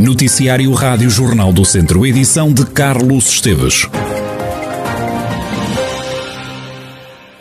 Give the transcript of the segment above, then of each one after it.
Noticiário Rádio Jornal do Centro, edição de Carlos Esteves.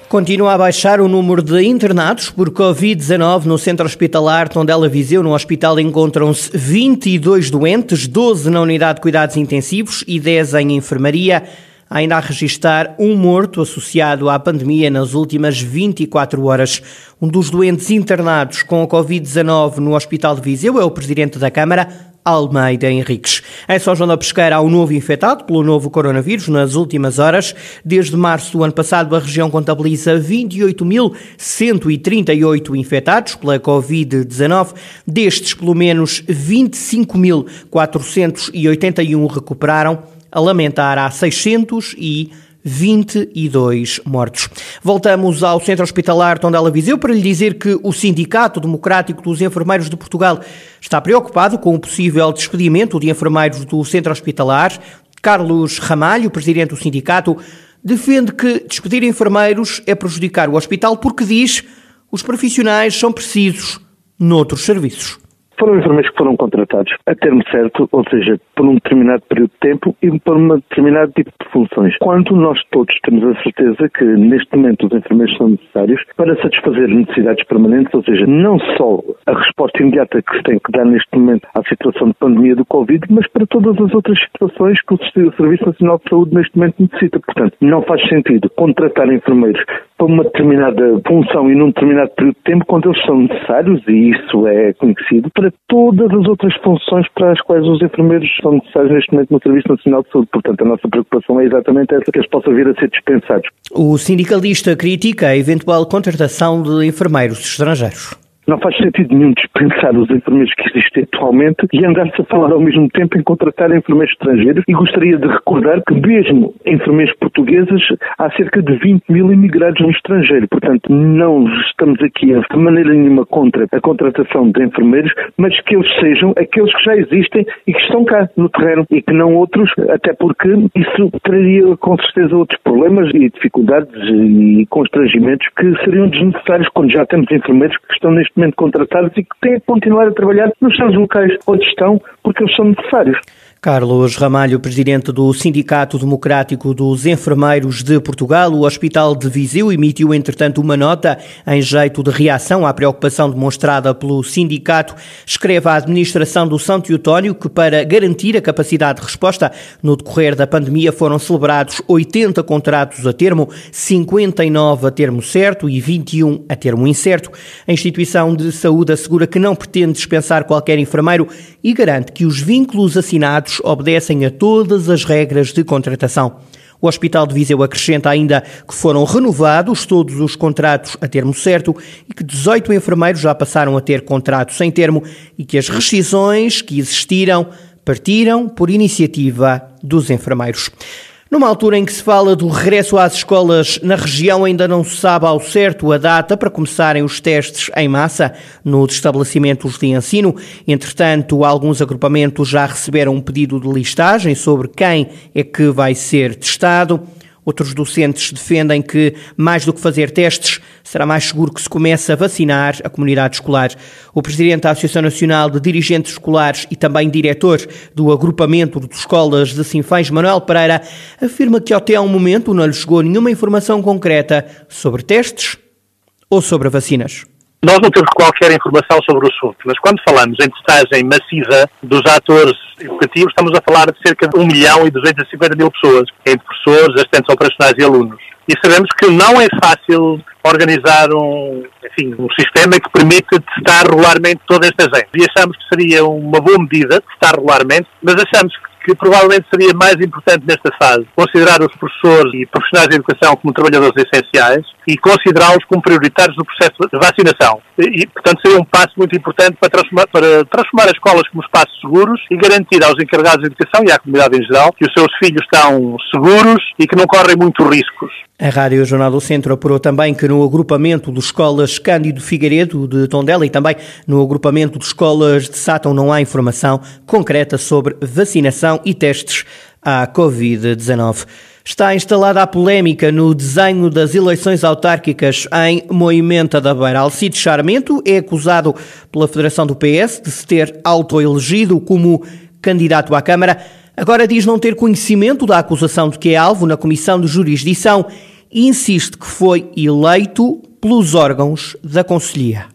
Continua a baixar o número de internados por Covid-19 no centro hospitalar Tondela Viseu. No hospital encontram-se 22 doentes, 12 na unidade de cuidados intensivos e 10 em enfermaria ainda a registrar um morto associado à pandemia nas últimas 24 horas. Um dos doentes internados com a Covid-19 no Hospital de Viseu é o presidente da Câmara, Almeida Henriques. Em São João da Pesqueira há um novo infectado pelo novo coronavírus nas últimas horas. Desde março do ano passado, a região contabiliza 28.138 infectados pela Covid-19. Destes, pelo menos 25.481 recuperaram a lamentar há 622 mortos. Voltamos ao Centro Hospitalar Tondela Viseu para lhe dizer que o Sindicato Democrático dos Enfermeiros de Portugal está preocupado com o possível despedimento de enfermeiros do Centro Hospitalar. Carlos Ramalho, presidente do sindicato, defende que despedir enfermeiros é prejudicar o hospital porque diz os profissionais são precisos noutros serviços foram enfermeiros que foram contratados a termo certo, ou seja, por um determinado período de tempo e por um determinado tipo de funções. Quando nós todos temos a certeza que neste momento os enfermeiros são necessários para satisfazer necessidades permanentes, ou seja, não só a resposta imediata que se tem que dar neste momento à situação de pandemia do Covid, mas para todas as outras situações que o Serviço Nacional de Saúde neste momento necessita. Portanto, não faz sentido contratar enfermeiros para uma determinada função e num determinado período de tempo quando eles são necessários, e isso é conhecido, para todas as outras funções para as quais os enfermeiros são necessários neste momento no Serviço Nacional de Saúde. Portanto, a nossa preocupação é exatamente essa, que eles possam vir a ser dispensados. O sindicalista critica a eventual contratação de enfermeiros estrangeiros. Não faz sentido nenhum dispensar os enfermeiros que existem atualmente e andar-se a falar ao mesmo tempo em contratar enfermeiros estrangeiros. E gostaria de recordar que, mesmo enfermeiros portugueses, há cerca de 20 mil imigrados no estrangeiro. Portanto, não estamos aqui de maneira nenhuma contra a contratação de enfermeiros, mas que eles sejam aqueles que já existem e que estão cá no terreno e que não outros, até porque isso traria com certeza outros problemas e dificuldades e constrangimentos que seriam desnecessários quando já temos enfermeiros que estão neste contratados e que têm a continuar a trabalhar nos seus locais onde estão, porque eles são necessários. Carlos Ramalho, presidente do Sindicato Democrático dos Enfermeiros de Portugal, o Hospital de Viseu emitiu, entretanto, uma nota em jeito de reação à preocupação demonstrada pelo sindicato. Escreve à administração do São Teotónio que, para garantir a capacidade de resposta no decorrer da pandemia, foram celebrados 80 contratos a termo, 59 a termo certo e 21 a termo incerto. A instituição de saúde assegura que não pretende dispensar qualquer enfermeiro e garante que os vínculos assinados contratos obedecem a todas as regras de contratação. O Hospital de Viseu acrescenta ainda que foram renovados todos os contratos a termo certo e que 18 enfermeiros já passaram a ter contratos sem termo e que as rescisões que existiram partiram por iniciativa dos enfermeiros. Numa altura em que se fala do regresso às escolas na região, ainda não se sabe ao certo a data para começarem os testes em massa nos estabelecimentos de ensino. Entretanto, alguns agrupamentos já receberam um pedido de listagem sobre quem é que vai ser testado. Outros docentes defendem que, mais do que fazer testes, será mais seguro que se comece a vacinar a comunidade escolar. O presidente da Associação Nacional de Dirigentes Escolares e também diretor do agrupamento de escolas de Sinfãs, Manuel Pereira, afirma que até ao momento não lhe chegou nenhuma informação concreta sobre testes ou sobre vacinas. Nós não temos qualquer informação sobre o assunto, mas quando falamos em testagem massiva dos atores educativos, estamos a falar de cerca de 1 milhão e 250 mil pessoas, entre professores, assistentes operacionais e alunos. E sabemos que não é fácil organizar um, enfim, um sistema que permita testar regularmente toda esta gente. E achamos que seria uma boa medida testar regularmente, mas achamos que que provavelmente seria mais importante nesta fase considerar os professores e profissionais de educação como trabalhadores essenciais e considerá-los como prioritários no processo de vacinação. E, portanto, seria um passo muito importante para transformar, para transformar as escolas como espaços seguros e garantir aos encarregados de educação e à comunidade em geral que os seus filhos estão seguros e que não correm muitos riscos. A Rádio Jornal do Centro apurou também que no agrupamento de escolas Cândido Figueiredo de Tondela e também no agrupamento de escolas de Sátão não há informação concreta sobre vacinação e testes à Covid-19. Está instalada a polémica no desenho das eleições autárquicas em Moimenta da Beira. Alcide Charmento é acusado pela Federação do PS de se ter autoelegido como candidato à Câmara, agora diz não ter conhecimento da acusação de que é alvo na Comissão de Jurisdição e insiste que foi eleito pelos órgãos da Conselhia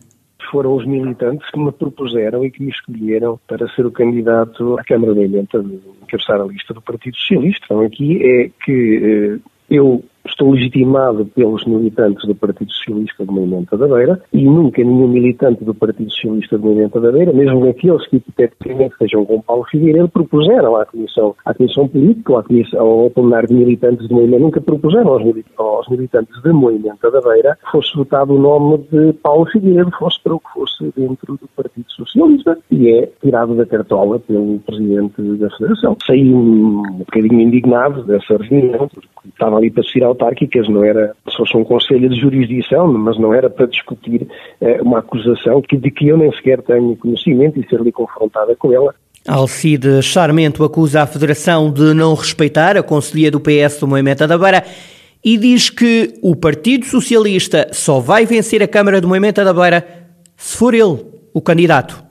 foram os militantes que me propuseram e que me escolheram para ser o candidato à Câmara de Emenda encabeçar a lista do Partido Socialista. Então aqui é que eh, eu estou legitimado pelos militantes do Partido Socialista de Movimento da Beira e nunca nenhum militante do Partido Socialista de Movimento da Beira, mesmo aqueles que hipoteticamente sejam com Paulo Figueiredo, propuseram à Comissão, à comissão Política ou à comissão, ao plenário de militantes de Movimento, nunca propuseram aos, aos militantes de Movimento da Beira fosse votado o nome de Paulo Figueiredo, fosse para o que fosse dentro do Partido Socialista e é tirado da cartola pelo Presidente da Federação. Saí um bocadinho indignado dessa reunião, porque estava ali para se ir autárquicas, não era, se fosse um conselho de jurisdição, mas não era para discutir eh, uma acusação que, de que eu nem sequer tenho conhecimento e ser ali confrontada com ela. Alcide Charmento acusa a Federação de não respeitar a Conselhia do PS do Moimenta da Beira e diz que o Partido Socialista só vai vencer a Câmara do Moimenta da Beira se for ele o candidato.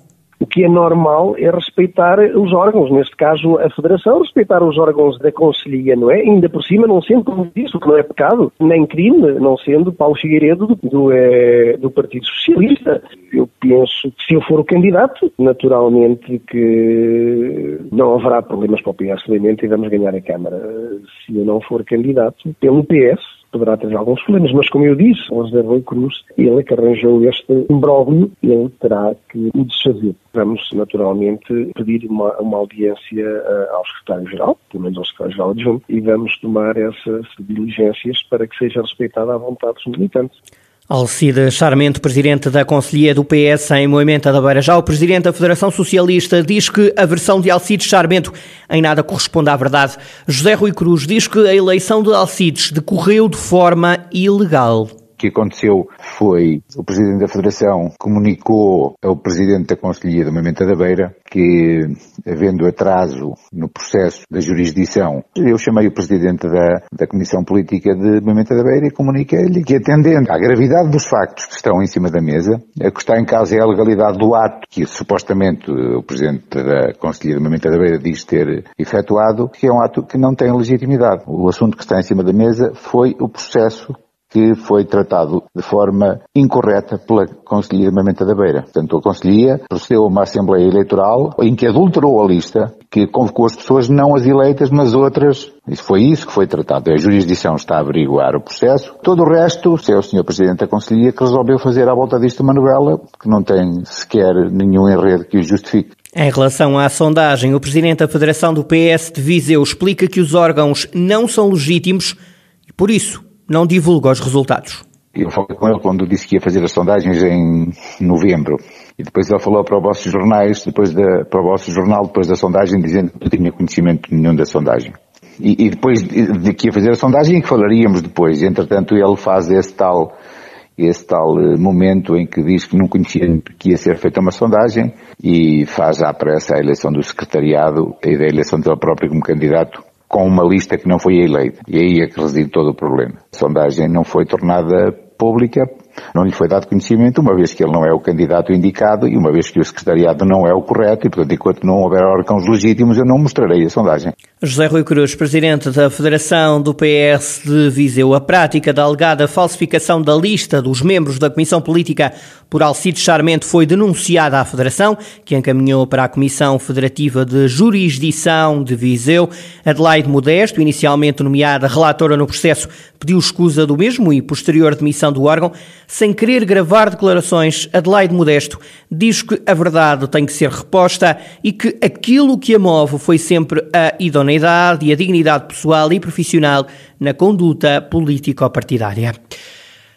O que é normal é respeitar os órgãos, neste caso a Federação, respeitar os órgãos da Conselhia, não é? Ainda por cima, não sendo, como disse, o que não é pecado, nem crime, não sendo Paulo Figueiredo do, do, é, do Partido Socialista. Eu penso que se eu for o candidato, naturalmente que não haverá problemas para o PS, obviamente, e vamos ganhar a Câmara. Se eu não for candidato, pelo PS, poderá ter alguns problemas, mas como eu disse, o José Rui Cruz, ele é que arranjou este imbróglio, ele terá que o desfazer. Vamos, naturalmente, pedir uma, uma audiência uh, ao Secretário-Geral, pelo menos ao Secretário-Geral adjunto, e vamos tomar essas diligências para que seja respeitada a vontade dos militantes. Alcide Charmento, presidente da Conselhia do PS em Moimenta da Beira. Já o presidente da Federação Socialista diz que a versão de Alcides Charmento em nada corresponde à verdade. José Rui Cruz diz que a eleição de Alcides decorreu de forma ilegal que aconteceu foi o Presidente da Federação comunicou ao Presidente da Conselhia do Movimento da Beira que, havendo atraso no processo da jurisdição, eu chamei o Presidente da, da Comissão Política de Movimento da Beira e comuniquei-lhe que, atendendo à gravidade dos factos que estão em cima da mesa, a que está em causa é a legalidade do ato que supostamente o Presidente da Conselhia do Movimento da Beira diz ter efetuado, que é um ato que não tem legitimidade. O assunto que está em cima da mesa foi o processo que foi tratado de forma incorreta pela Conselhia de Mamenta da Beira. Portanto, a Conselhia procedeu a uma Assembleia Eleitoral em que adulterou a lista, que convocou as pessoas não as eleitas, mas outras. Isso foi isso que foi tratado. A jurisdição está a averiguar o processo. Todo o resto, é o Sr. Presidente da Conselhia que resolveu fazer à volta disto uma novela que não tem sequer nenhum enredo que o justifique. Em relação à sondagem, o Presidente da Federação do PS de Viseu explica que os órgãos não são legítimos e, por isso, não divulga os resultados. Eu falei com ele quando disse que ia fazer as sondagens em novembro. E depois ele falou para os vossos jornais, depois para o vosso jornal, depois da sondagem, dizendo que não tinha conhecimento nenhum da sondagem. E, e depois de, de, que ia fazer a sondagem, que falaríamos depois. Entretanto, ele faz esse tal, esse tal eh, momento em que diz que não conhecia que ia ser feita uma sondagem e faz à pressa a eleição do secretariado e da eleição dele próprio como candidato com uma lista que não foi eleita. E aí é que reside todo o problema. A sondagem não foi tornada pública não lhe foi dado conhecimento, uma vez que ele não é o candidato indicado e uma vez que o secretariado não é o correto e, portanto, enquanto não houver órgãos legítimos, eu não mostrarei a sondagem. José Rui Cruz, presidente da Federação do PS de Viseu, a prática da alegada falsificação da lista dos membros da Comissão Política por Alcides Charmento foi denunciada à Federação, que encaminhou para a Comissão Federativa de Jurisdição de Viseu. Adelaide Modesto, inicialmente nomeada relatora no processo, pediu escusa do mesmo e posterior demissão do órgão. Sem querer gravar declarações, Adelaide Modesto diz que a verdade tem que ser reposta e que aquilo que a move foi sempre a idoneidade e a dignidade pessoal e profissional na conduta político-partidária.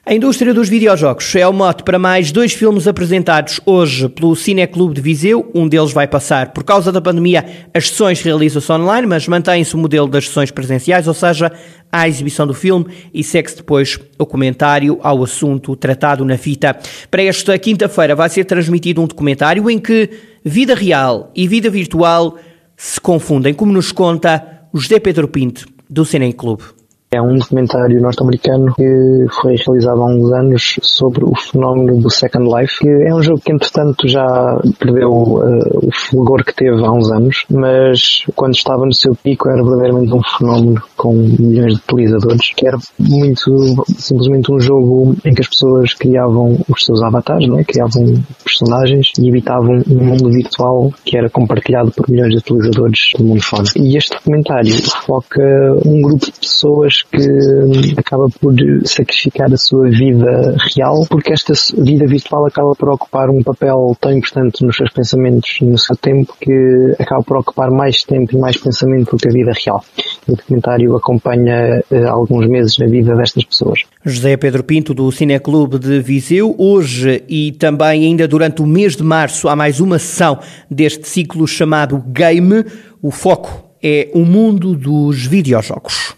A indústria dos videojogos é o mote para mais dois filmes apresentados hoje pelo Cineclube de Viseu. Um deles vai passar, por causa da pandemia, as sessões realizam-se online, mas mantém-se o modelo das sessões presenciais, ou seja, a exibição do filme e segue-se depois o comentário ao assunto tratado na fita. Para esta quinta-feira vai ser transmitido um documentário em que vida real e vida virtual se confundem, como nos conta José Pedro Pinto, do Cineclube. É um documentário norte-americano que foi realizado há uns anos sobre o fenómeno do Second Life, que é um jogo que entretanto já perdeu uh, o fulgor que teve há uns anos, mas quando estava no seu pico era verdadeiramente um fenómeno com milhões de utilizadores, que era muito simplesmente um jogo em que as pessoas criavam os seus avatares, né? criavam personagens e habitavam um mundo virtual que era compartilhado por milhões de utilizadores do mundo fora. E este documentário foca um grupo de pessoas que acaba por sacrificar a sua vida real, porque esta vida virtual acaba por ocupar um papel tão importante nos seus pensamentos e no seu tempo que acaba por ocupar mais tempo e mais pensamento do que a vida real. O documentário acompanha uh, alguns meses na vida destas pessoas. José Pedro Pinto, do Cineclube de Viseu, hoje e também ainda durante o mês de março há mais uma sessão deste ciclo chamado Game. O foco é o mundo dos videojogos.